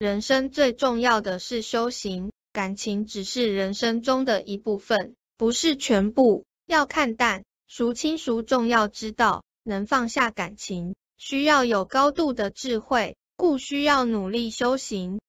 人生最重要的是修行感情只是人生中的一部分不是全部。要看淡孰轻孰重要知道能放下感情。需要有高度的智慧故需要努力修行